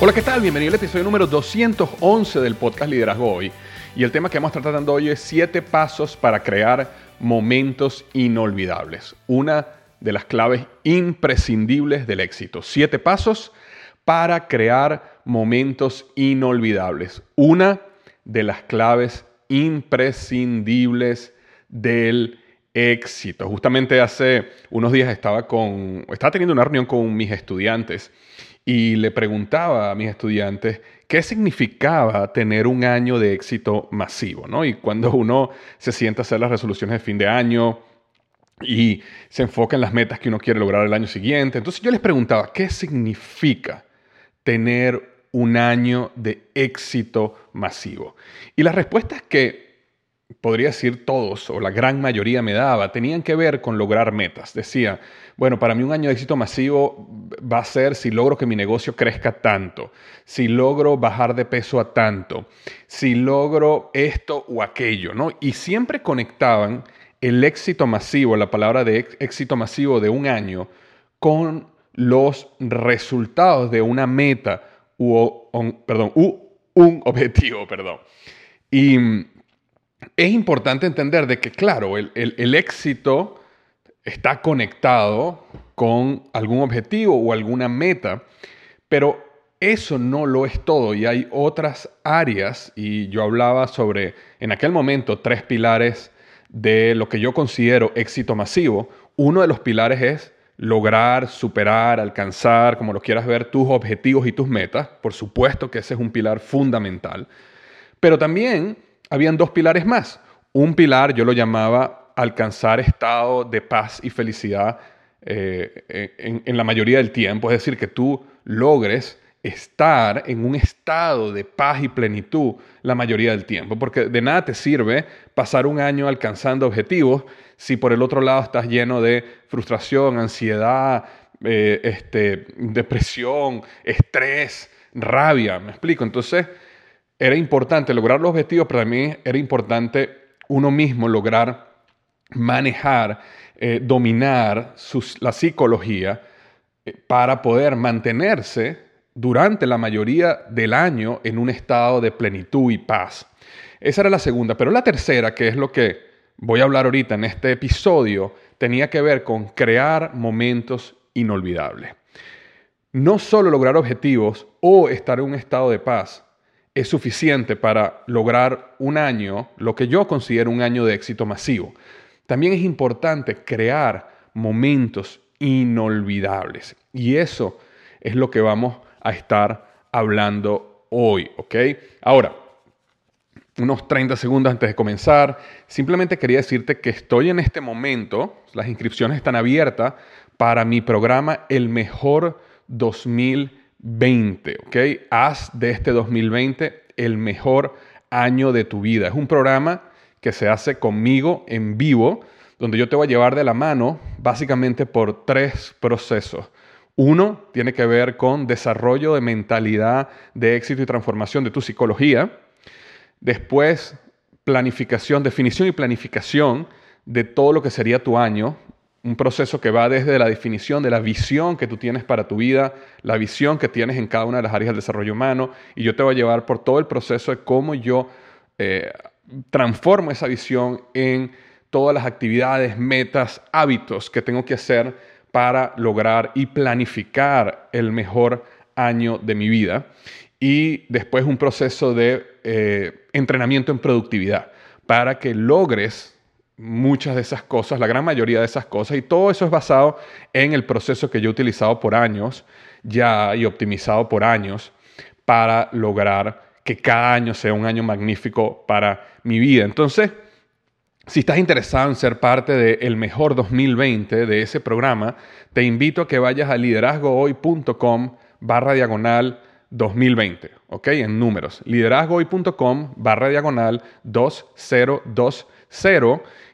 Hola, ¿qué tal? Bienvenido al episodio número 211 del podcast Liderazgo Hoy. Y el tema que vamos a tratando hoy es 7 pasos para crear momentos inolvidables. Una de las claves imprescindibles del éxito. 7 pasos para crear momentos inolvidables. Una de las claves imprescindibles del éxito. Justamente hace unos días estaba con estaba teniendo una reunión con mis estudiantes y le preguntaba a mis estudiantes qué significaba tener un año de éxito masivo, ¿no? Y cuando uno se sienta a hacer las resoluciones de fin de año y se enfoca en las metas que uno quiere lograr el año siguiente, entonces yo les preguntaba, ¿qué significa tener un año de éxito masivo? Y la respuesta es que podría decir todos o la gran mayoría me daba, tenían que ver con lograr metas. Decía, bueno, para mí un año de éxito masivo va a ser si logro que mi negocio crezca tanto, si logro bajar de peso a tanto, si logro esto o aquello, ¿no? Y siempre conectaban el éxito masivo, la palabra de éxito masivo de un año, con los resultados de una meta u, perdón, un objetivo, perdón. Y es importante entender de que, claro, el, éxito está conectado con algún objetivo o alguna meta, pero eso no lo es todo y hay otras áreas y yo hablaba sobre en aquel momento tres pilares de lo que yo considero éxito masivo. Uno de los pilares es lograr, superar, alcanzar, como lo quieras ver, tus objetivos y tus metas. Por supuesto que ese es un pilar fundamental. Pero también habían dos pilares más. Un pilar yo lo llamaba alcanzar estado de paz y felicidad eh, en, la mayoría del tiempo, es decir, que tú logres estar en un estado de paz y plenitud la mayoría del tiempo, porque de nada te sirve pasar un año alcanzando objetivos si por el otro lado estás lleno de frustración, ansiedad, eh, este, depresión, estrés, rabia, ¿me explico? Entonces, era importante lograr los objetivos, pero también era importante uno mismo lograr manejar, eh, dominar la psicología eh, para poder mantenerse durante la mayoría del año en un estado de plenitud y paz. Esa era la segunda, pero la tercera, que es lo que voy a hablar ahorita en este episodio, tenía que ver con crear momentos inolvidables. No solo lograr objetivos o estar en un estado de paz, es suficiente para lograr un año, lo que yo considero un año de éxito masivo. También es importante crear momentos inolvidables. Y eso es lo que vamos a estar hablando hoy, ¿ok? Ahora, unos 30 segundos antes de comenzar, simplemente quería decirte que estoy en este momento, las inscripciones están abiertas para mi programa El Mejor 2020 20, ¿ok? Haz de este 2020 el mejor año de tu vida. Es un programa que se hace conmigo en vivo, donde yo te voy a llevar de la mano básicamente por tres procesos. Uno tiene que ver con desarrollo de mentalidad de éxito y transformación de tu psicología. Después, planificación, definición y planificación de todo lo que sería tu año. Un proceso que va desde la definición de la visión que tú tienes para tu vida, la visión que tienes en cada una de las áreas del desarrollo humano. Y yo te voy a llevar por todo el proceso de cómo yo eh, transformo esa visión en todas las actividades, metas, hábitos que tengo que hacer para lograr y planificar el mejor año de mi vida. Y después un proceso de eh, entrenamiento en productividad para que logres muchas de esas cosas, la gran mayoría de esas cosas, y todo eso es basado en el proceso que yo he utilizado por años ya y optimizado por años para lograr que cada año sea un año magnífico para mi vida. Entonces, si estás interesado en ser parte del mejor 2020 de ese programa, te invito a que vayas a liderazgohoy.com barra diagonal 2020, ¿ok? En números. liderazgohoy.com barra diagonal 2020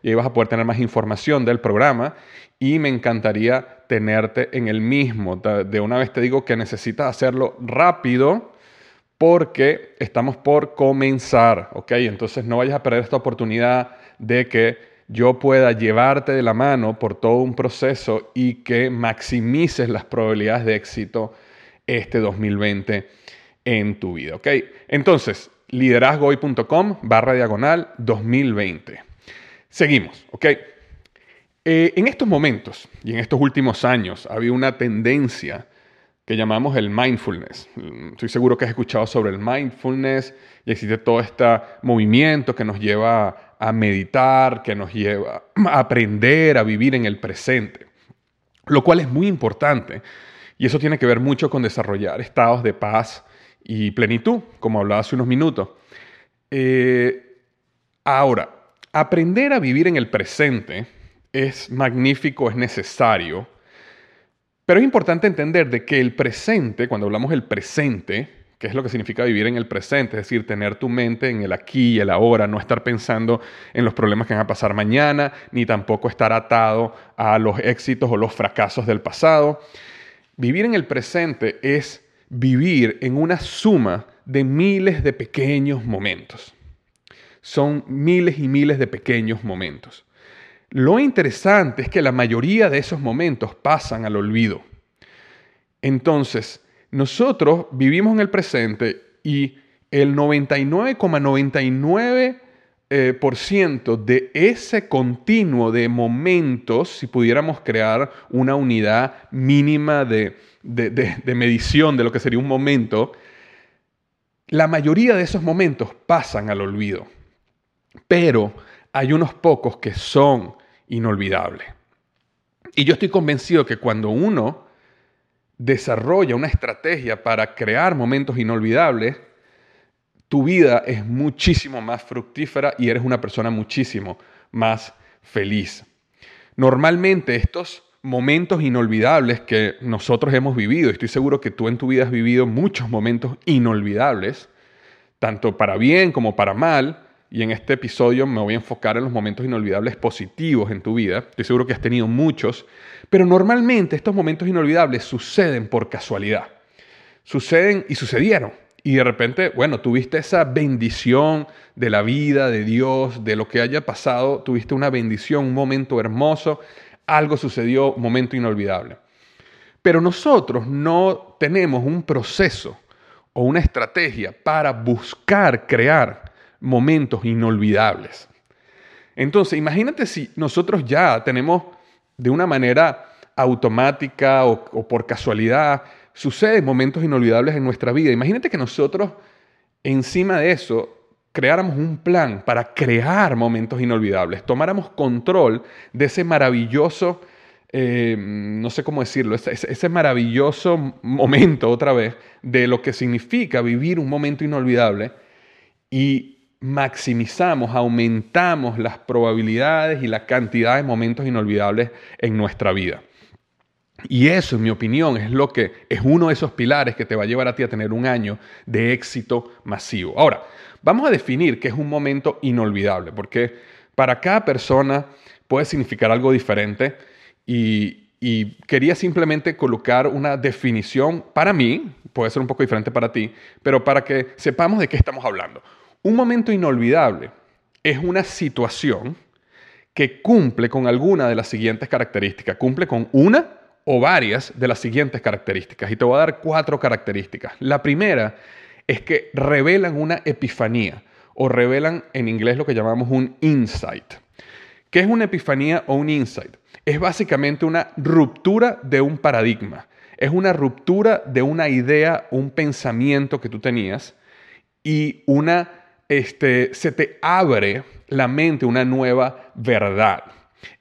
y ahí vas a poder tener más información del programa y me encantaría tenerte en el mismo. De una vez te digo que necesitas hacerlo rápido porque estamos por comenzar, ¿ok? Entonces no vayas a perder esta oportunidad de que yo pueda llevarte de la mano por todo un proceso y que maximices las probabilidades de éxito este 2020 en tu vida. ¿ok? Entonces, liderazgohoy.com barra diagonal 2020. Seguimos, ¿ok? Eh, en estos momentos y en estos últimos años había una tendencia que llamamos el mindfulness. Estoy seguro que has escuchado sobre el mindfulness y existe todo este movimiento que nos lleva a meditar, que nos lleva a aprender a vivir en el presente, lo cual es muy importante. Y eso tiene que ver mucho con desarrollar estados de paz y plenitud, como hablaba hace unos minutos. Eh, ahora, aprender a vivir en el presente es magnífico, es necesario, pero es importante entender de que el presente, cuando hablamos del presente, que es lo que significa vivir en el presente, es decir, tener tu mente en el aquí y el ahora, no estar pensando en los problemas que van a pasar mañana, ni tampoco estar atado a los éxitos o los fracasos del pasado. Vivir en el presente es vivir en una suma de miles de pequeños momentos. Son miles y miles de pequeños momentos. Lo interesante es que la mayoría de esos momentos pasan al olvido. Entonces, nosotros vivimos en el presente y el 99,99% eh, de ese continuo de momentos, si pudiéramos crear una unidad mínima de, de medición de lo que sería un momento, la mayoría de esos momentos pasan al olvido. Pero hay unos pocos que son inolvidables. Y yo estoy convencido que cuando uno desarrolla una estrategia para crear momentos inolvidables, tu vida es muchísimo más fructífera y eres una persona muchísimo más feliz. Normalmente estos momentos inolvidables que nosotros hemos vivido, estoy seguro que tú en tu vida has vivido muchos momentos inolvidables, tanto para bien como para mal, y en este episodio me voy a enfocar en los momentos inolvidables positivos en tu vida. Estoy seguro que has tenido muchos, pero normalmente estos momentos inolvidables suceden por casualidad. Suceden y sucedieron. Y de repente, bueno, tuviste esa bendición de la vida, de Dios, de lo que haya pasado, tuviste una bendición, un momento hermoso, algo sucedió, momento inolvidable. Pero nosotros no tenemos un proceso o una estrategia para buscar crear momentos inolvidables. Entonces, imagínate si nosotros ya tenemos de una manera automática o, por casualidad, suceden momentos inolvidables en nuestra vida. Imagínate que nosotros, encima de eso, creáramos un plan para crear momentos inolvidables, tomáramos control de ese maravilloso, eh, no sé cómo decirlo, ese, ese, maravilloso momento otra vez de lo que significa vivir un momento inolvidable y maximizamos, aumentamos las probabilidades y la cantidad de momentos inolvidables en nuestra vida. Y eso, en mi opinión, es lo que es uno de esos pilares que te va a llevar a ti a tener un año de éxito masivo. Ahora, vamos a definir qué es un momento inolvidable, porque para cada persona puede significar algo diferente y, y quería simplemente colocar una definición para mí, puede ser un poco diferente para ti, pero para que sepamos de qué estamos hablando. Un momento inolvidable es una situación que cumple con alguna de las siguientes características. Cumple con una o varias de las siguientes características. Y te voy a dar cuatro características. La primera es que revelan una epifanía o revelan en inglés lo que llamamos un insight. ¿Qué es una epifanía o un insight? Es básicamente una ruptura de un paradigma. Es una ruptura de una idea, un pensamiento que tú tenías y una, este, se te abre la mente una nueva verdad.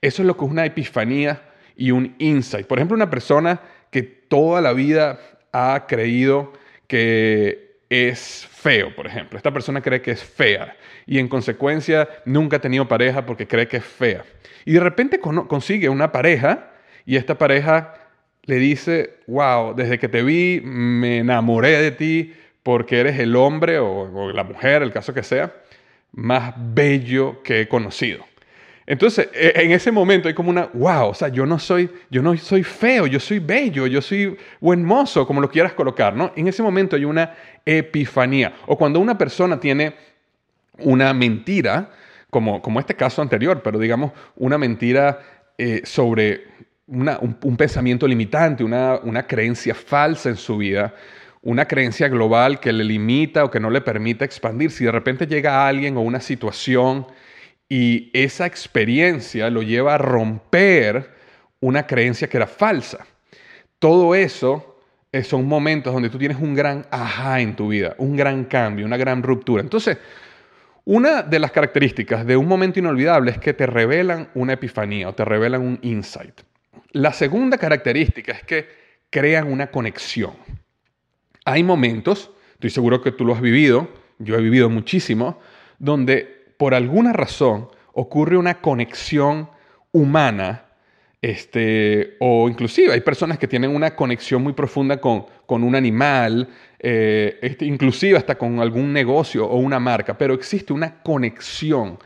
Eso es lo que es una epifanía y un insight. Por ejemplo, una persona que toda la vida ha creído que es feo, por ejemplo. Esta persona cree que es fea y en consecuencia nunca ha tenido pareja porque cree que es fea. Y de repente consigue una pareja y esta pareja le dice, wow, desde que te vi me enamoré de ti porque eres el hombre o, la mujer, el caso que sea, más bello que he conocido. Entonces, e, en ese momento hay como una, wow, o sea, yo no soy, yo no soy feo, yo soy bello, yo soy buen mozo, como lo quieras colocar, ¿no? En ese momento hay una epifanía. O cuando una persona tiene una mentira, como, como este caso anterior, pero digamos una mentira eh, sobre un, pensamiento limitante, una, una creencia falsa en su vida, una creencia global que le limita o que no le permite expandir. Si de repente llega alguien o una situación y esa experiencia lo lleva a romper una creencia que era falsa. Todo eso eh, son momentos donde tú tienes un gran ajá en tu vida, un gran cambio, una gran ruptura. Entonces, una de las características de un momento inolvidable es que te revelan una epifanía o te revelan un insight. La segunda característica es que crean una conexión. Hay momentos, estoy seguro que tú lo has vivido, yo he vivido muchísimo, donde por alguna razón ocurre una conexión humana, este, o inclusive hay personas que tienen una conexión muy profunda con, con un animal, eh, este, inclusive hasta con algún negocio o una marca, pero existe una conexión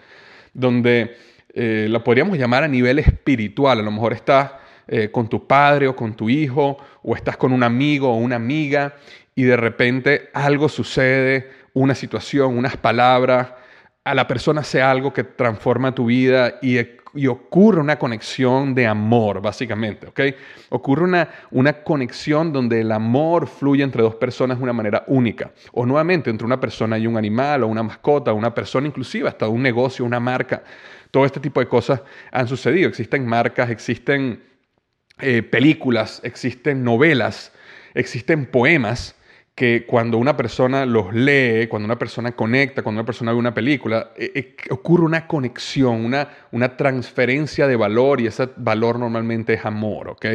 donde eh, la podríamos llamar a nivel espiritual, a lo mejor estás eh, con tu padre o con tu hijo, o estás con un amigo o una amiga, y de repente algo sucede, una situación, unas palabras, a la persona sea algo que transforma tu vida y, ocurre una conexión de amor, básicamente, ¿ok? Ocurre una, una conexión donde el amor fluye entre dos personas de una manera única. O nuevamente entre una persona y un animal, o una mascota, o una persona inclusive, hasta un negocio, una marca. Todo este tipo de cosas han sucedido. Existen marcas, existen eh, películas, existen novelas, existen poemas que cuando una persona los lee, cuando una persona conecta, cuando una persona ve una película, eh, eh, ocurre una conexión, una, una transferencia de valor y ese valor normalmente es amor, ¿ok?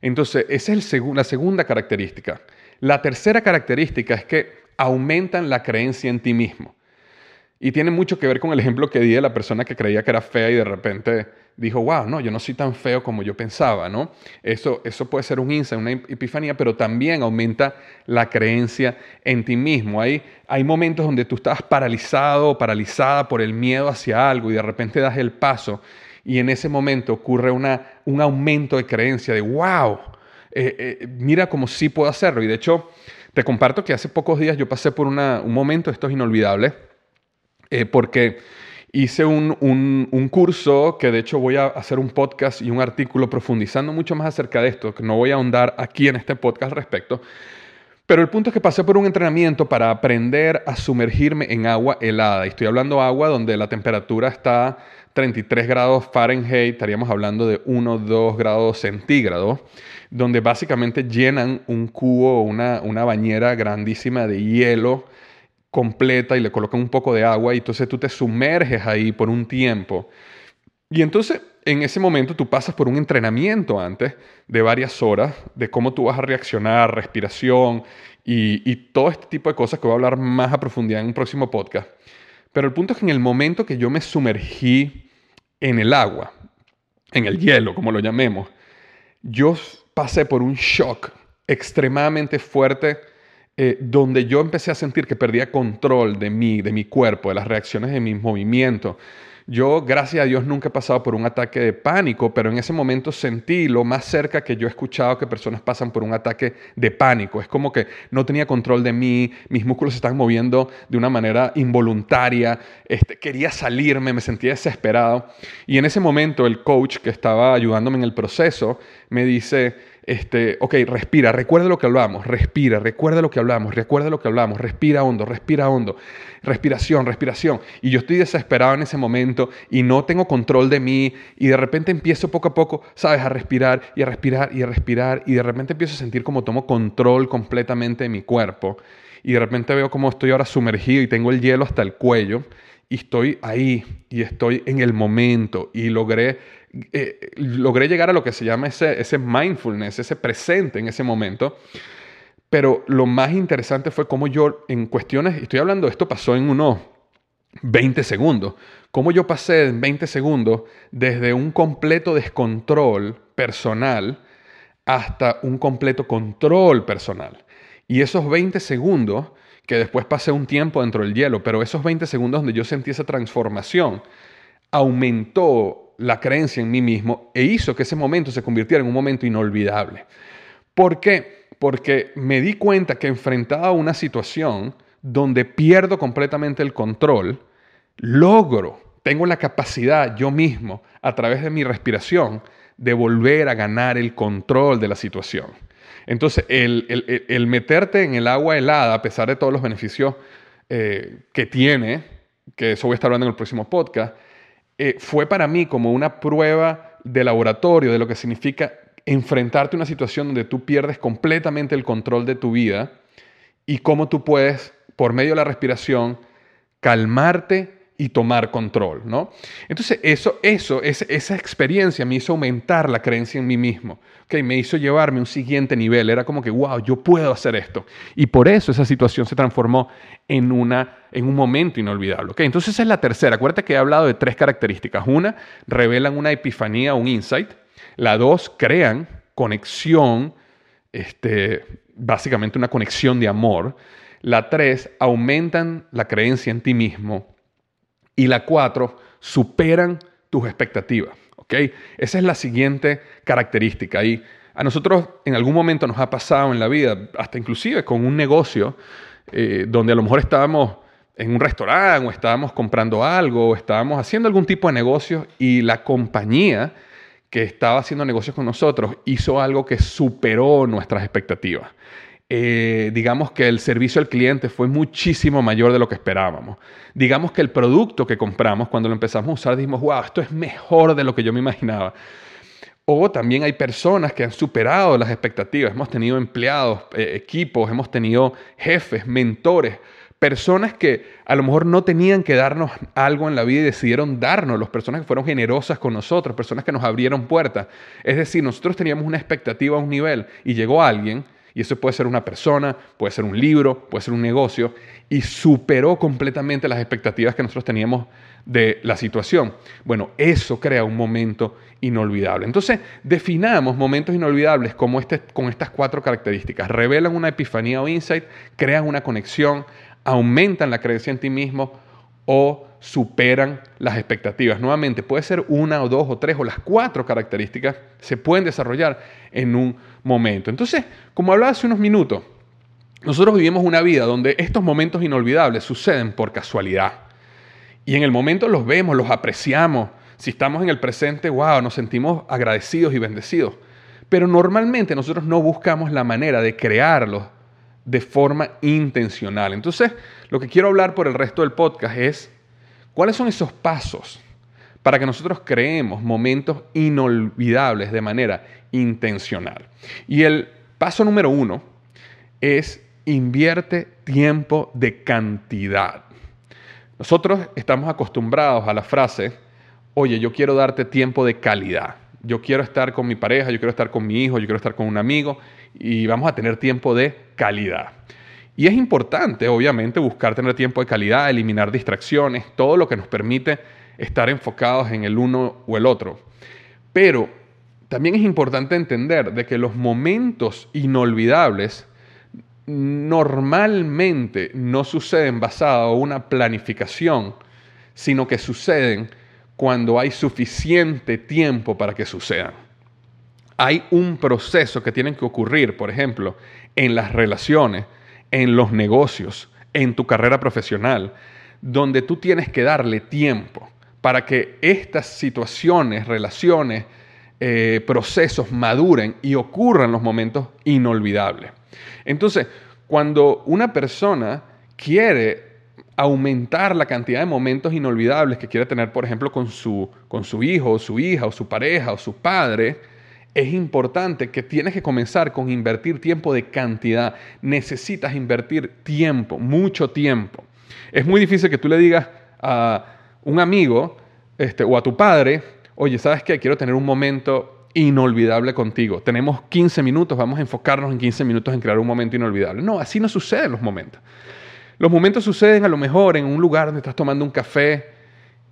Entonces, esa es la segunda característica. La tercera característica es que aumentan la creencia en ti mismo. Y tiene mucho que ver con el ejemplo que di de la persona que creía que era fea y de repente dijo, wow, no, yo no soy tan feo como yo pensaba, ¿no? Eso, eso puede ser un insight, una epifanía, pero también aumenta la creencia en ti mismo. Hay, hay momentos donde tú estás paralizado o paralizada por el miedo hacia algo y de repente das el paso y en ese momento ocurre una, un aumento de creencia de, wow, eh, eh, mira cómo sí puedo hacerlo. Y de hecho, te comparto que hace pocos días yo pasé por una, un momento, esto es inolvidable, eh, porque hice un, un, curso que de hecho voy a hacer un podcast y un artículo profundizando mucho más acerca de esto, que no voy a ahondar aquí en este podcast al respecto. Pero el punto es que pasé por un entrenamiento para aprender a sumergirme en agua helada. Y estoy hablando agua donde la temperatura está 33 grados Fahrenheit, estaríamos hablando de 1 2 grados centígrados, donde básicamente llenan un cubo una, una bañera grandísima de hielo completa y le colocan un poco de agua y entonces tú te sumerges ahí por un tiempo. Y entonces en ese momento tú pasas por un entrenamiento antes de varias horas de cómo tú vas a reaccionar, respiración y, todo este tipo de cosas que voy a hablar más a profundidad en un próximo podcast. Pero el punto es que en el momento que yo me sumergí en el agua, en el hielo, como lo llamemos, yo pasé por un shock extremadamente fuerte eh, donde yo empecé a sentir que perdía control de mí, de mi cuerpo, de las reacciones de mis movimientos. Yo, gracias a Dios, nunca he pasado por un ataque de pánico, pero en ese momento sentí lo más cerca que yo he escuchado que personas pasan por un ataque de pánico. Es como que no tenía control de mí, mis músculos se estaban moviendo de una manera involuntaria, este, quería salirme, me sentía desesperado. Y en ese momento el coach que estaba ayudándome en el proceso me dice, este, ok, respira, recuerda lo que hablamos, respira, recuerda lo que hablamos, recuerda lo que hablamos, respira hondo, respira hondo, respiración, respiración. Y yo estoy desesperado en ese momento y no tengo control de mí y de repente empiezo poco a poco, sabes, a respirar y a respirar y a respirar y de repente empiezo a sentir como tomo control completamente de mi cuerpo y de repente veo como estoy ahora sumergido y tengo el hielo hasta el cuello y estoy ahí y estoy en el momento y logré eh, logré llegar a lo que se llama ese, ese mindfulness, ese presente en ese momento. Pero lo más interesante fue cómo yo, en cuestiones, estoy hablando, esto pasó en unos 20 segundos, cómo yo pasé en 20 segundos desde un completo descontrol personal hasta un completo control personal. Y esos 20 segundos, que después pasé un tiempo dentro del hielo, pero esos 20 segundos donde yo sentí esa transformación, aumentó la creencia en mí mismo e hizo que ese momento se convirtiera en un momento inolvidable. ¿Por qué? Porque me di cuenta que enfrentaba una situación donde pierdo completamente el control, logro, tengo la capacidad yo mismo, a través de mi respiración, de volver a ganar el control de la situación. Entonces, el, meterte en el agua helada, a pesar de todos los beneficios eh, que tiene, que eso voy a estar hablando en el próximo podcast, eh, fue para mí como una prueba de laboratorio de lo que significa enfrentarte a una situación donde tú pierdes completamente el control de tu vida y cómo tú puedes, por medio de la respiración, calmarte y tomar control, ¿no? Entonces, eso, eso, esa experiencia me hizo aumentar la creencia en mí mismo, ¿okay? me hizo llevarme a un siguiente nivel, era como que, wow, yo puedo hacer esto. Y por eso esa situación se transformó en, una, en un momento inolvidable, ¿okay? Entonces, esa es la tercera. Acuérdate que he hablado de tres características. Una, revelan una epifanía, un insight. La dos, crean conexión, este, básicamente una conexión de amor. La tres, aumentan la creencia en ti mismo y la cuatro, superan tus expectativas. ¿ok? Esa es la siguiente característica. Y a nosotros en algún momento nos ha pasado en la vida, hasta inclusive con un negocio, eh, donde a lo mejor estábamos en un restaurante o estábamos comprando algo o estábamos haciendo algún tipo de negocio y la compañía que estaba haciendo negocios con nosotros hizo algo que superó nuestras expectativas. Eh, digamos que el servicio al cliente fue muchísimo mayor de lo que esperábamos. Digamos que el producto que compramos, cuando lo empezamos a usar, dijimos, wow, esto es mejor de lo que yo me imaginaba. O también hay personas que han superado las expectativas. Hemos tenido empleados, eh, equipos, hemos tenido jefes, mentores, personas que a lo mejor no tenían que darnos algo en la vida y decidieron darnos, las personas que fueron generosas con nosotros, personas que nos abrieron puertas. Es decir, nosotros teníamos una expectativa a un nivel y llegó alguien y eso puede ser una persona, puede ser un libro, puede ser un negocio, y superó completamente las expectativas que nosotros teníamos de la situación. Bueno, eso crea un momento inolvidable. Entonces, definamos momentos inolvidables como este, con estas cuatro características. Revelan una epifanía o insight, crean una conexión, aumentan la creencia en ti mismo o superan las expectativas. Nuevamente, puede ser una o dos o tres o las cuatro características se pueden desarrollar en un momento. Entonces, como hablaba hace unos minutos, nosotros vivimos una vida donde estos momentos inolvidables suceden por casualidad. Y en el momento los vemos, los apreciamos. Si estamos en el presente, wow, nos sentimos agradecidos y bendecidos. Pero normalmente nosotros no buscamos la manera de crearlos de forma intencional. Entonces, lo que quiero hablar por el resto del podcast es cuáles son esos pasos para que nosotros creemos momentos inolvidables de manera intencional. Y el paso número uno es invierte tiempo de cantidad. Nosotros estamos acostumbrados a la frase, oye, yo quiero darte tiempo de calidad. Yo quiero estar con mi pareja, yo quiero estar con mi hijo, yo quiero estar con un amigo y vamos a tener tiempo de calidad. Y es importante, obviamente, buscar tener tiempo de calidad, eliminar distracciones, todo lo que nos permite estar enfocados en el uno o el otro. Pero también es importante entender de que los momentos inolvidables normalmente no suceden basados en una planificación, sino que suceden cuando hay suficiente tiempo para que sucedan. Hay un proceso que tiene que ocurrir, por ejemplo, en las relaciones, en los negocios, en tu carrera profesional, donde tú tienes que darle tiempo para que estas situaciones, relaciones, eh, procesos maduren y ocurran los momentos inolvidables. Entonces, cuando una persona quiere aumentar la cantidad de momentos inolvidables que quiere tener, por ejemplo, con su, con su hijo, o su hija, o su pareja, o su padre, es importante que tienes que comenzar con invertir tiempo de cantidad. Necesitas invertir tiempo, mucho tiempo. Es muy difícil que tú le digas a un amigo este, o a tu padre, oye, ¿sabes qué? Quiero tener un momento inolvidable contigo. Tenemos 15 minutos, vamos a enfocarnos en 15 minutos en crear un momento inolvidable. No, así no suceden los momentos. Los momentos suceden a lo mejor en un lugar donde estás tomando un café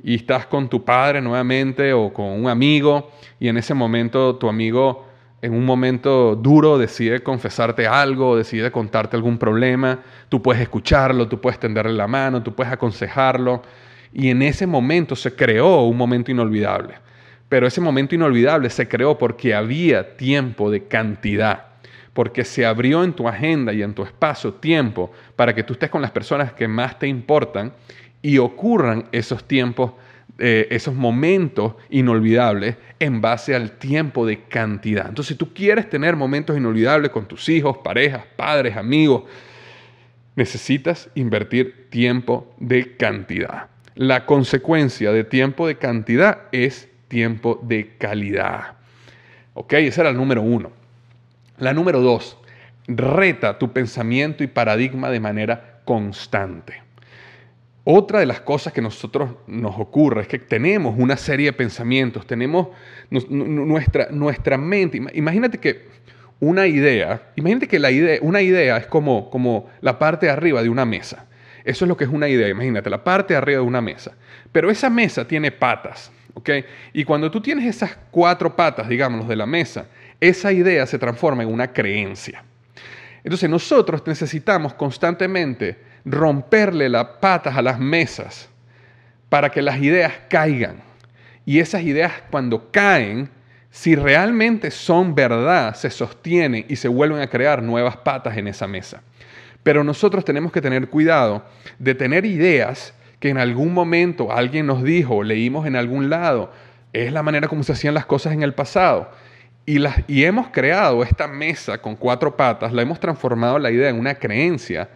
y estás con tu padre nuevamente o con un amigo y en ese momento tu amigo en un momento duro decide confesarte algo, decide contarte algún problema, tú puedes escucharlo, tú puedes tenderle la mano, tú puedes aconsejarlo y en ese momento se creó un momento inolvidable. Pero ese momento inolvidable se creó porque había tiempo de cantidad porque se abrió en tu agenda y en tu espacio tiempo para que tú estés con las personas que más te importan y ocurran esos tiempos, eh, esos momentos inolvidables en base al tiempo de cantidad. Entonces, si tú quieres tener momentos inolvidables con tus hijos, parejas, padres, amigos, necesitas invertir tiempo de cantidad. La consecuencia de tiempo de cantidad es tiempo de calidad. ¿Ok? Ese era el número uno. La número dos, reta tu pensamiento y paradigma de manera constante. Otra de las cosas que nosotros nos ocurre es que tenemos una serie de pensamientos, tenemos nuestra, nuestra mente. Imagínate que una idea, imagínate que la idea, una idea es como, como la parte de arriba de una mesa. Eso es lo que es una idea, imagínate, la parte arriba de una mesa. Pero esa mesa tiene patas, ¿ok? Y cuando tú tienes esas cuatro patas, digamos, de la mesa, esa idea se transforma en una creencia. Entonces nosotros necesitamos constantemente romperle las patas a las mesas para que las ideas caigan. Y esas ideas cuando caen, si realmente son verdad, se sostienen y se vuelven a crear nuevas patas en esa mesa. Pero nosotros tenemos que tener cuidado de tener ideas que en algún momento alguien nos dijo, leímos en algún lado, es la manera como se hacían las cosas en el pasado. Y, hemos creado esta mesa con cuatro patas, la hemos transformado la idea en una creencia.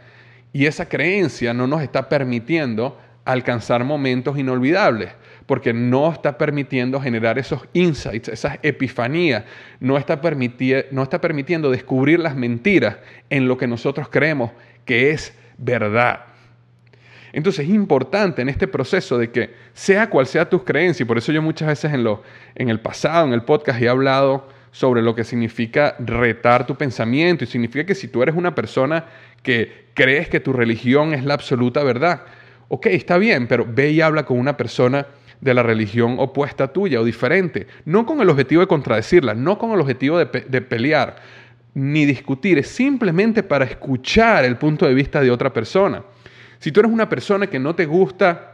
Y esa creencia no nos está permitiendo alcanzar momentos inolvidables, porque no está permitiendo generar esos insights, esas epifanías, no está, no está permitiendo descubrir las mentiras en lo que nosotros creemos que es verdad. Entonces es importante en este proceso de que sea cual sea tus creencias, y por eso yo muchas veces en, lo, en el pasado, en el podcast, he hablado sobre lo que significa retar tu pensamiento y significa que si tú eres una persona que crees que tu religión es la absoluta verdad, ok, está bien, pero ve y habla con una persona de la religión opuesta tuya o diferente, no con el objetivo de contradecirla, no con el objetivo de, de pelear, ni discutir, es simplemente para escuchar el punto de vista de otra persona. Si tú eres una persona que no te gusta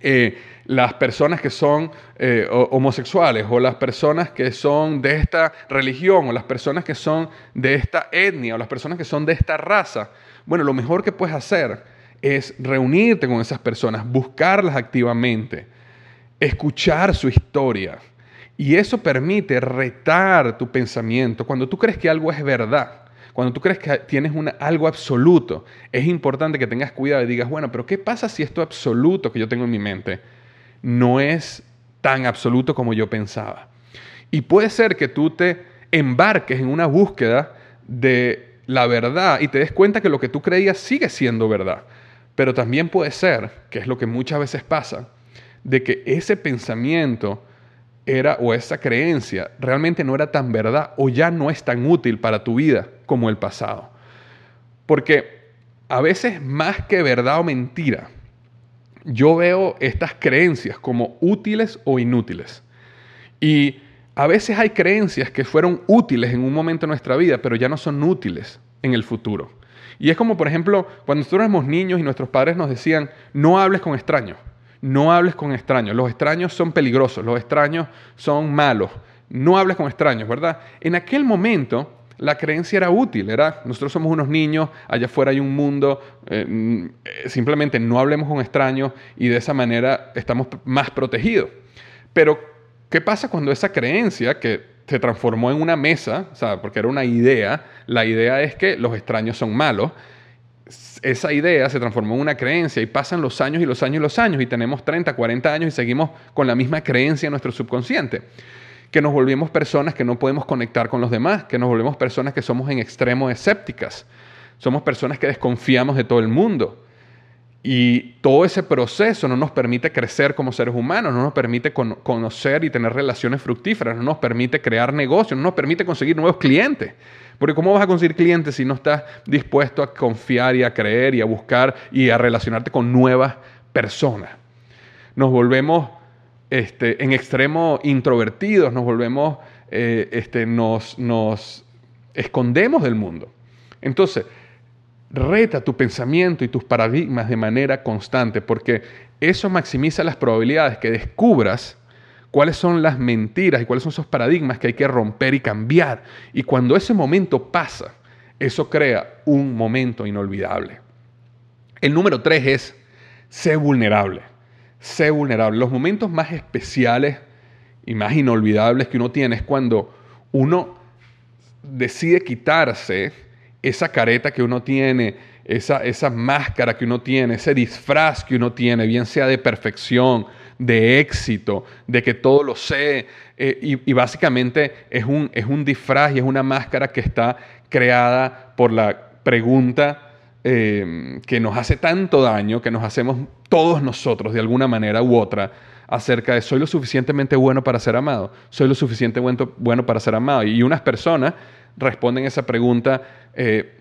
eh, las personas que son eh, homosexuales o las personas que son de esta religión o las personas que son de esta etnia o las personas que son de esta raza, bueno, lo mejor que puedes hacer es reunirte con esas personas, buscarlas activamente, escuchar su historia. Y eso permite retar tu pensamiento. Cuando tú crees que algo es verdad, cuando tú crees que tienes algo absoluto, es importante que tengas cuidado y digas, bueno, pero ¿qué pasa si esto absoluto que yo tengo en mi mente no es tan absoluto como yo pensaba? Y puede ser que tú te embarques en una búsqueda de la verdad y te des cuenta que lo que tú creías sigue siendo verdad. Pero también puede ser, que es lo que muchas veces pasa, de que ese pensamiento era o esa creencia realmente no era tan verdad o ya no es tan útil para tu vida como el pasado. Porque a veces más que verdad o mentira, yo veo estas creencias como útiles o inútiles. Y a veces hay creencias que fueron útiles en un momento de nuestra vida, pero ya no son útiles en el futuro. Y es como, por ejemplo, cuando nosotros éramos niños y nuestros padres nos decían, no hables con extraños. No hables con extraños. Los extraños son peligrosos, los extraños son malos. No hables con extraños, ¿verdad? En aquel momento la creencia era útil, era nosotros somos unos niños, allá afuera hay un mundo, eh, mm, simplemente no hablemos con extraños y de esa manera estamos más protegidos. Pero, ¿qué pasa cuando esa creencia que se transformó en una mesa, o sea, porque era una idea, la idea es que los extraños son malos, esa idea se transformó en una creencia y pasan los años y los años y los años y tenemos 30, 40 años y seguimos con la misma creencia en nuestro subconsciente. Que nos volvemos personas que no podemos conectar con los demás, que nos volvemos personas que somos en extremo escépticas, somos personas que desconfiamos de todo el mundo. Y todo ese proceso no nos permite crecer como seres humanos, no nos permite conocer y tener relaciones fructíferas, no nos permite crear negocios, no nos permite conseguir nuevos clientes. Porque ¿cómo vas a conseguir clientes si no estás dispuesto a confiar y a creer y a buscar y a relacionarte con nuevas personas? Nos volvemos este, en extremo introvertidos, nos volvemos, eh, este, nos, nos escondemos del mundo. Entonces, reta tu pensamiento y tus paradigmas de manera constante, porque eso maximiza las probabilidades que descubras cuáles son las mentiras y cuáles son esos paradigmas que hay que romper y cambiar. Y cuando ese momento pasa, eso crea un momento inolvidable. El número tres es, sé vulnerable. Sé vulnerable. Los momentos más especiales y más inolvidables que uno tiene es cuando uno decide quitarse esa careta que uno tiene, esa, esa máscara que uno tiene, ese disfraz que uno tiene, bien sea de perfección, de éxito, de que todo lo sé. Eh, y, básicamente es un, es un disfraz y es una máscara que está creada por la pregunta eh, que nos hace tanto daño, que nos hacemos todos nosotros de alguna manera u otra acerca de soy lo suficientemente bueno para ser amado, soy lo suficientemente bueno, para ser amado. Y unas personas responden esa pregunta eh,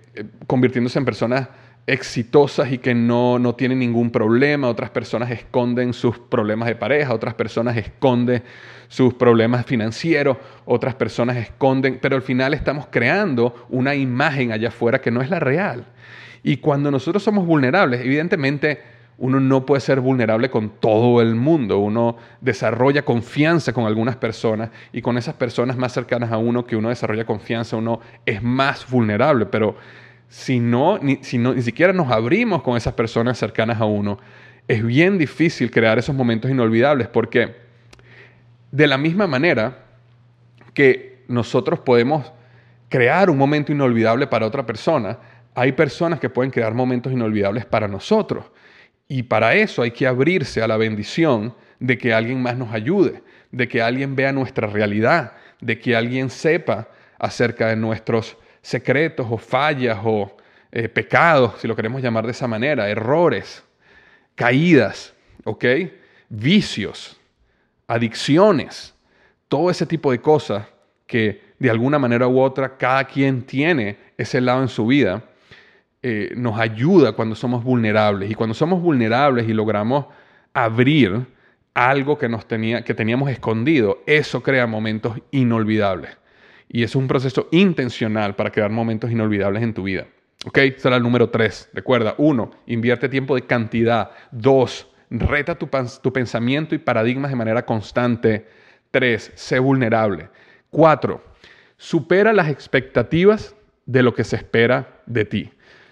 convirtiéndose en personas exitosas y que no, no tienen ningún problema, otras personas esconden sus problemas de pareja, otras personas esconden sus problemas financieros, otras personas esconden, pero al final estamos creando una imagen allá afuera que no es la real. Y cuando nosotros somos vulnerables, evidentemente uno no puede ser vulnerable con todo el mundo, uno desarrolla confianza con algunas personas y con esas personas más cercanas a uno que uno desarrolla confianza, uno es más vulnerable, pero si no, ni, ni siquiera nos abrimos con esas personas cercanas a uno, es bien difícil crear esos momentos inolvidables porque de la misma manera que nosotros podemos crear un momento inolvidable para otra persona, hay personas que pueden crear momentos inolvidables para nosotros. Y para eso hay que abrirse a la bendición de que alguien más nos ayude, de que alguien vea nuestra realidad, de que alguien sepa acerca de nuestros secretos o fallas o eh, pecados, si lo queremos llamar de esa manera, errores, caídas, ¿ok? Vicios, adicciones, todo ese tipo de cosas que de alguna manera u otra cada quien tiene ese lado en su vida, eh, nos ayuda cuando somos vulnerables. Y cuando somos vulnerables y logramos abrir algo que, nos tenía, que teníamos escondido, eso crea momentos inolvidables. Y es un proceso intencional para crear momentos inolvidables en tu vida. ¿Ok? Será el número tres. Recuerda, uno, invierte tiempo de cantidad. Dos, reta tu, tu pensamiento y paradigmas de manera constante. Tres, sé vulnerable. Cuatro, supera las expectativas de lo que se espera de ti.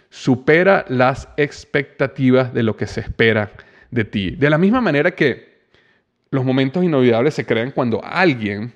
Supera las expectativas de lo que se espera de ti. De la misma manera que los momentos inolvidables se crean cuando alguien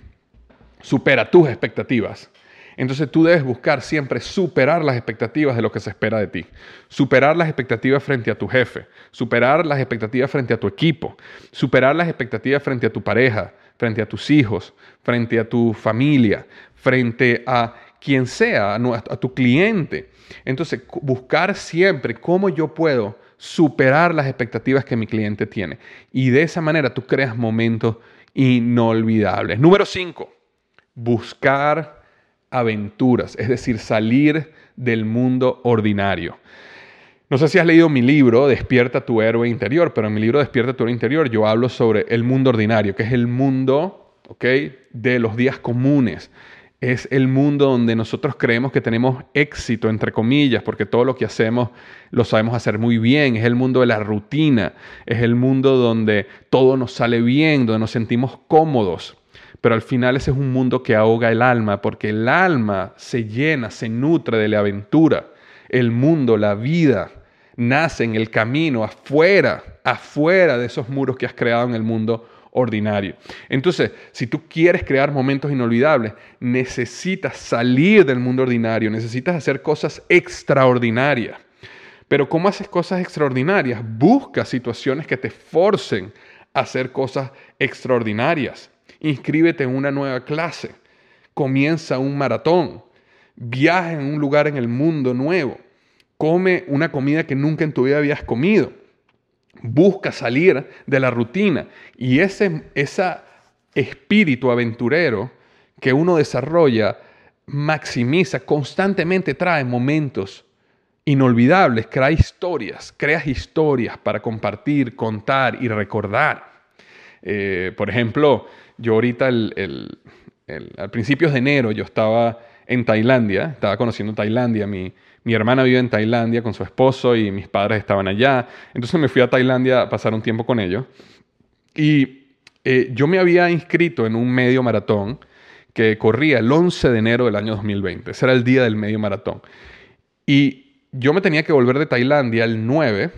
supera tus expectativas. Entonces tú debes buscar siempre superar las expectativas de lo que se espera de ti. Superar las expectativas frente a tu jefe, superar las expectativas frente a tu equipo, superar las expectativas frente a tu pareja, frente a tus hijos, frente a tu familia, frente a quien sea, a tu cliente. Entonces buscar siempre cómo yo puedo superar las expectativas que mi cliente tiene. Y de esa manera tú creas momentos inolvidables. Número 5 buscar aventuras, es decir, salir del mundo ordinario. No sé si has leído mi libro, Despierta tu héroe interior, pero en mi libro Despierta tu héroe interior yo hablo sobre el mundo ordinario, que es el mundo de los días comunes. es el mundo donde nosotros creemos que tenemos éxito, entre comillas, porque todo lo que hacemos lo sabemos hacer muy bien. Es el mundo de la rutina, es el mundo donde todo nos sale bien, donde nos sentimos cómodos. Pero al final ese es un mundo que ahoga el alma, porque el alma se llena, se nutre de la aventura. El mundo, la vida, nace en el camino, afuera, afuera de esos muros que has creado en el mundo ordinario. Entonces, si tú quieres crear momentos inolvidables, necesitas salir del mundo ordinario, necesitas hacer cosas extraordinarias. Pero ¿cómo haces cosas extraordinarias? Busca situaciones que te forcen a hacer cosas extraordinarias. Inscríbete en una nueva clase. Comienza un maratón. Viaja en un lugar en el mundo nuevo. Come una comida que nunca en tu vida habías comido busca salir de la rutina y ese espíritu aventurero que uno desarrolla maximiza, constantemente trae momentos inolvidables, crea historias, creas historias para compartir, contar y recordar. Eh, por ejemplo, yo ahorita el, a principios de enero yo estaba en Tailandia, estaba conociendo Tailandia, mi, mi hermana vive en Tailandia con su esposo y mis padres estaban allá. Entonces me fui a Tailandia a pasar un tiempo con ellos. Y eh, yo me había inscrito en un medio maratón que corría el 11 de enero del año 2020. Ese era el día del medio maratón. Y yo me tenía que volver de Tailandia el 9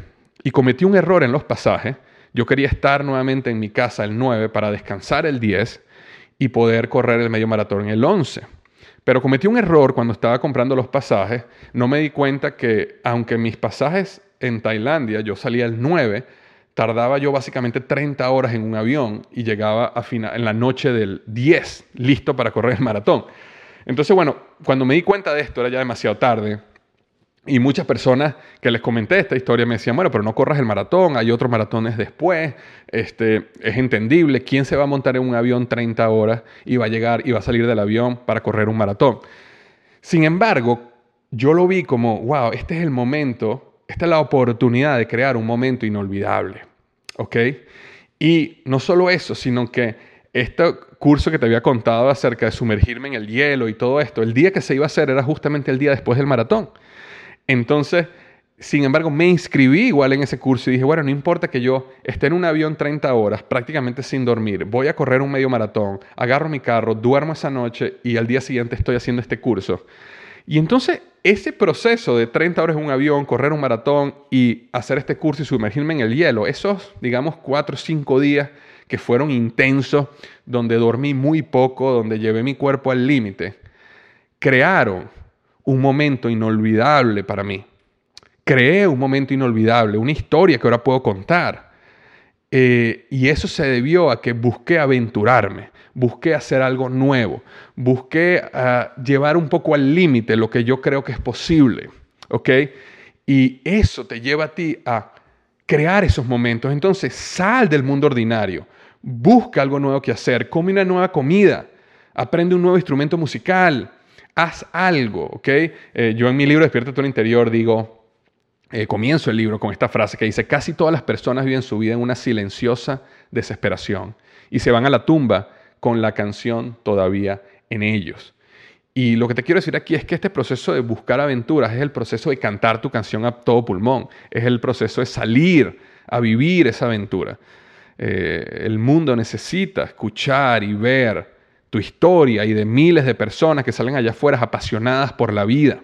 y cometí un error en los pasajes. Yo quería estar nuevamente en mi casa el 9 para descansar el 10 y poder correr el medio maratón el 11. Pero cometí un error cuando estaba comprando los pasajes. No me di cuenta que aunque mis pasajes en Tailandia yo salía el 9, tardaba yo básicamente 30 horas en un avión y llegaba a en la noche del 10, listo para correr el maratón. Entonces, bueno, cuando me di cuenta de esto era ya demasiado tarde y muchas personas que les comenté esta historia me decían, bueno, pero no corras el maratón, hay otros maratones después, este, es entendible, ¿quién se va a montar en un avión 30 horas y va a llegar y va a salir del avión para correr un maratón? Sin embargo, yo lo vi como, wow, este es el momento, esta es la oportunidad de crear un momento inolvidable, ¿ok? Y no solo eso, sino que este curso que te había contado acerca de sumergirme en el hielo y todo esto, el día que se iba a hacer era justamente el día después del maratón. Entonces, sin embargo, me inscribí igual en ese curso y dije, bueno, no importa que yo esté en un avión 30 horas prácticamente sin dormir, voy a correr un medio maratón, agarro mi carro, duermo esa noche y al día siguiente estoy haciendo este curso. Y entonces ese proceso de 30 horas en un avión, correr un maratón y hacer este curso y sumergirme en el hielo, esos, digamos, 4 o 5 días que fueron intensos, donde dormí muy poco, donde llevé mi cuerpo al límite, crearon un momento inolvidable para mí. Creé un momento inolvidable, una historia que ahora puedo contar. Eh, y eso se debió a que busqué aventurarme, busqué hacer algo nuevo, busqué ah, llevar un poco al límite lo que yo creo que es posible. ¿Ok? Y eso te lleva a ti a crear esos momentos. Entonces, sal del mundo ordinario, busca algo nuevo que hacer, come una nueva comida, aprende un nuevo instrumento musical, haz algo, ¿ok? Eh, yo en mi libro Despierta tu interior digo, eh, comienzo el libro con esta frase que dice, casi todas las personas viven su vida en una silenciosa desesperación y se van a la tumba con la canción todavía en ellos. Y lo que te quiero decir aquí es que este proceso de buscar aventuras es el proceso de cantar tu canción a todo pulmón, es el proceso de salir a vivir esa aventura. Eh, el mundo necesita escuchar y ver tu historia y de miles de personas que salen allá afuera apasionadas por la vida.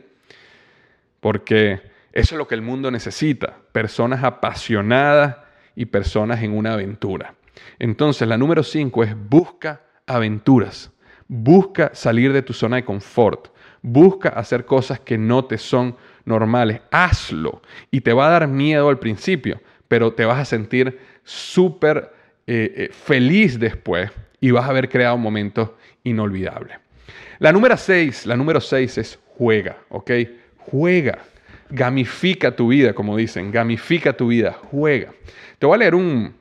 Porque eso es lo que el mundo necesita, personas apasionadas y personas en una aventura. Entonces, la número cinco es busca aventuras, busca salir de tu zona de confort, busca hacer cosas que no te son normales, hazlo y te va a dar miedo al principio, pero te vas a sentir súper eh, eh, feliz después y vas a haber creado momentos inolvidable. La número 6, la número 6 es juega, ¿ok? Juega. Gamifica tu vida, como dicen, gamifica tu vida, juega. Te voy a leer un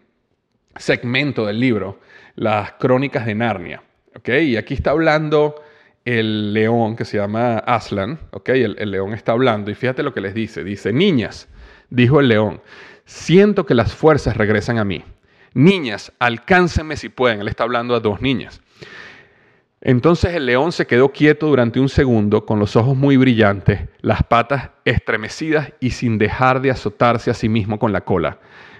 segmento del libro, Las Crónicas de Narnia, ¿ok? Y aquí está hablando el león que se llama Aslan, ¿ok? El, el león está hablando y fíjate lo que les dice. Dice, niñas, dijo el león, siento que las fuerzas regresan a mí. Niñas, alcáncenme si pueden. Él está hablando a dos niñas. Entonces el león se quedó quieto durante un segundo, con los ojos muy brillantes, las patas estremecidas y sin dejar de azotarse a sí mismo con la cola.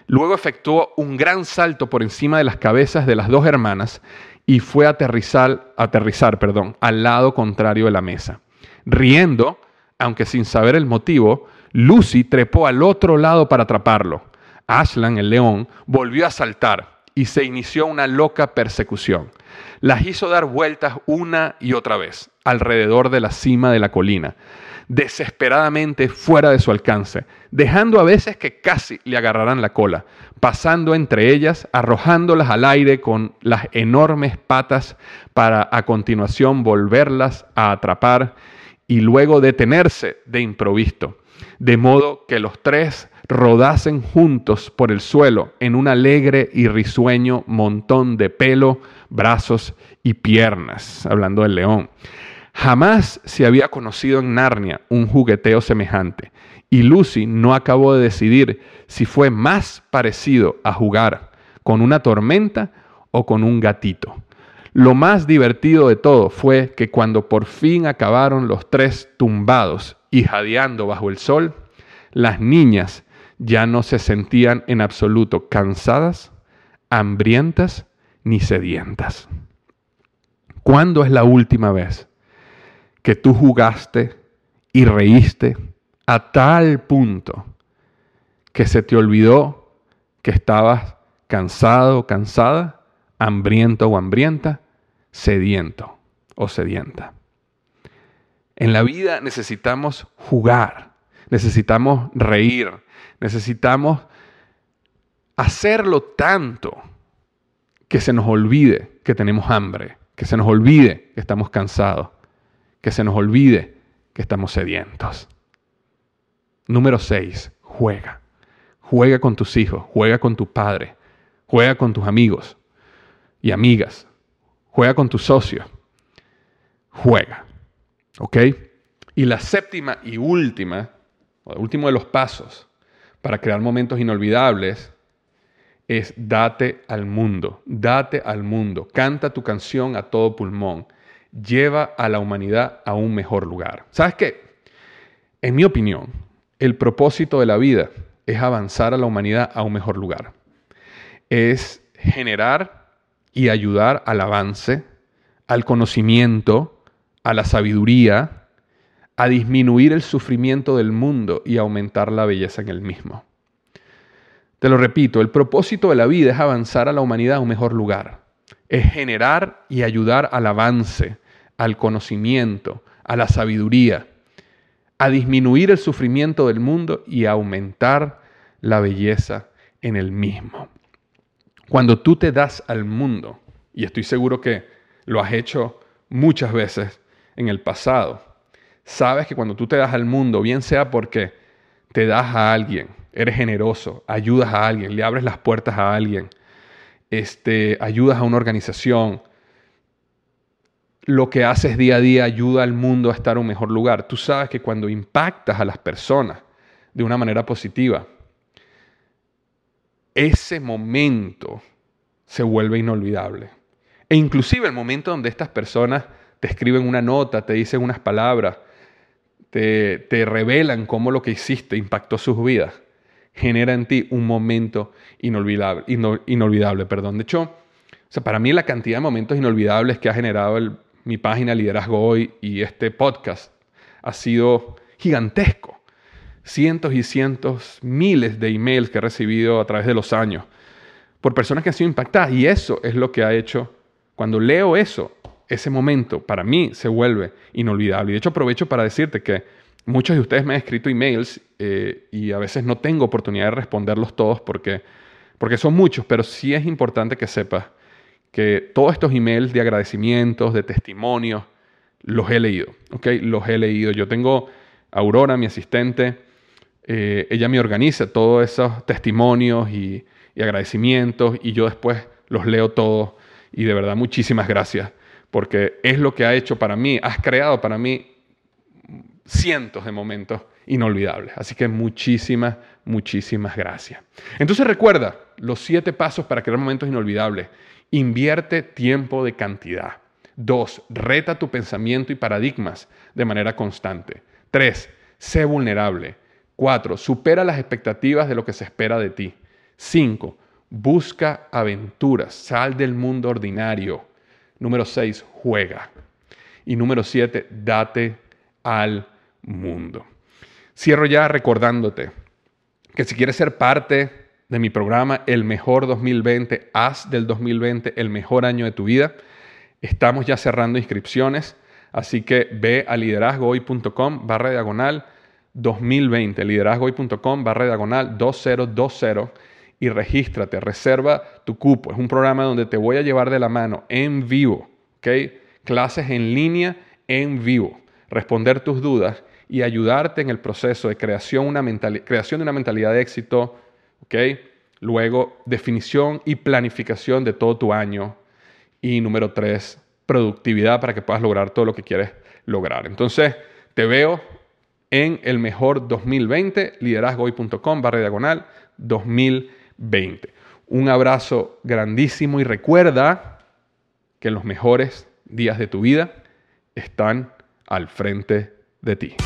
Luego efectuó un gran salto por encima de las cabezas de las dos hermanas y fue aterrizar, aterrizar perdón, al lado contrario de la mesa. Riendo, aunque sin saber el motivo, Lucy trepó al otro lado para atraparlo. Ashlan, el león, volvió a saltar y se inició una loca persecución. Las hizo dar vueltas una y otra vez alrededor de la cima de la colina, desesperadamente fuera de su alcance, dejando a veces que casi le agarraran la cola, pasando entre ellas, arrojándolas al aire con las enormes patas para a continuación volverlas a atrapar y luego detenerse de improviso, de modo que los tres rodasen juntos por el suelo en un alegre y risueño montón de pelo, brazos y piernas, hablando del león. Jamás se había conocido en Narnia un jugueteo semejante, y Lucy no acabó de decidir si fue más parecido a jugar con una tormenta o con un gatito. Lo más divertido de todo fue que cuando por fin acabaron los tres tumbados y jadeando bajo el sol, las niñas ya no se sentían en absoluto cansadas, hambrientas ni sedientas. ¿Cuándo es la última vez que tú jugaste y reíste a tal punto que se te olvidó que estabas cansado cansada, hambriento o hambrienta, sediento o sedienta? En la vida necesitamos jugar, necesitamos reír, necesitamos hacerlo tanto que se nos olvide que tenemos hambre, que se nos olvide que estamos cansados, que se nos olvide que estamos sedientos. Número 6, juega. Juega con tus hijos, juega con tu padre, juega con tus amigos y amigas, juega con tus socios. Juega. ¿Ok? Y la séptima y última, o el último de los pasos para crear momentos inolvidables es date al mundo, date al mundo, canta tu canción a todo pulmón, lleva a la humanidad a un mejor lugar. ¿Sabes qué? En mi opinión, el propósito de la vida es avanzar a la humanidad a un mejor lugar. Es generar y ayudar al avance, al conocimiento, a la sabiduría, a disminuir el sufrimiento del mundo y aumentar la belleza en el mismo. Te lo repito, el propósito de la vida es avanzar a la humanidad a un mejor lugar. Es generar y ayudar al avance, al conocimiento, a la sabiduría, a disminuir el sufrimiento del mundo y a aumentar la belleza en el mismo. Cuando tú te das al mundo, y estoy seguro que lo has hecho muchas veces en el pasado, sabes que cuando tú te das al mundo, bien sea porque te das a alguien, eres generoso, ayudas a alguien, le abres las puertas a alguien, este, ayudas a una organización, lo que haces día a día ayuda al mundo a estar en un mejor lugar. Tú sabes que cuando impactas a las personas de una manera positiva, ese momento se vuelve inolvidable. E inclusive el momento donde estas personas te escriben una nota, te dicen unas palabras, te, te revelan cómo lo que hiciste impactó sus vidas genera en ti un momento inolvidable. inolvidable perdón. De hecho, o sea, para mí la cantidad de momentos inolvidables que ha generado mi página Liderazgo Hoy y este podcast ha sido gigantesco. Cientos y cientos, miles de emails que he recibido a través de los años por personas que han sido impactadas. Y eso es lo que ha hecho, cuando leo eso, ese momento para mí se vuelve inolvidable. Y de hecho aprovecho para decirte que Muchos de ustedes me han escrito emails eh, y a veces no tengo oportunidad de responderlos todos porque, porque son muchos, pero sí es importante que sepas que todos estos emails de agradecimientos, de testimonios, los he leído, ¿ok? Los he leído. Yo tengo a Aurora, mi asistente, eh, ella me organiza todos esos testimonios y, y agradecimientos y yo después los leo todos y de verdad muchísimas gracias porque es lo que ha hecho para mí, has creado para mí cientos de momentos inolvidables. Así que muchísimas, muchísimas gracias. Entonces recuerda los siete pasos para crear momentos inolvidables. Invierte tiempo de cantidad. Dos, reta tu pensamiento y paradigmas de manera constante. Tres, sé vulnerable. Cuatro, supera las expectativas de lo que se espera de ti. Cinco, busca aventuras, sal del mundo ordinario. Número seis, juega. Y número siete, date al mundo. Cierro ya recordándote que si quieres ser parte de mi programa El Mejor 2020, haz del 2020 el mejor año de tu vida. Estamos ya cerrando inscripciones, así que ve a liderazgohoy.com barra diagonal 2020, liderazgohoy.com barra diagonal 2020 y regístrate, reserva tu cupo. Es un programa donde te voy a llevar de la mano en vivo, ¿ok? Clases en línea en vivo, responder tus dudas y ayudarte en el proceso de creación, una creación de una mentalidad de éxito, ¿ok? Luego, definición y planificación de todo tu año. Y número tres, productividad para que puedas lograr todo lo que quieres lograr. Entonces, te veo en el mejor 2020, liderazgohoy.com barra diagonal 2020. Un abrazo grandísimo y recuerda que los mejores días de tu vida están al frente de ti.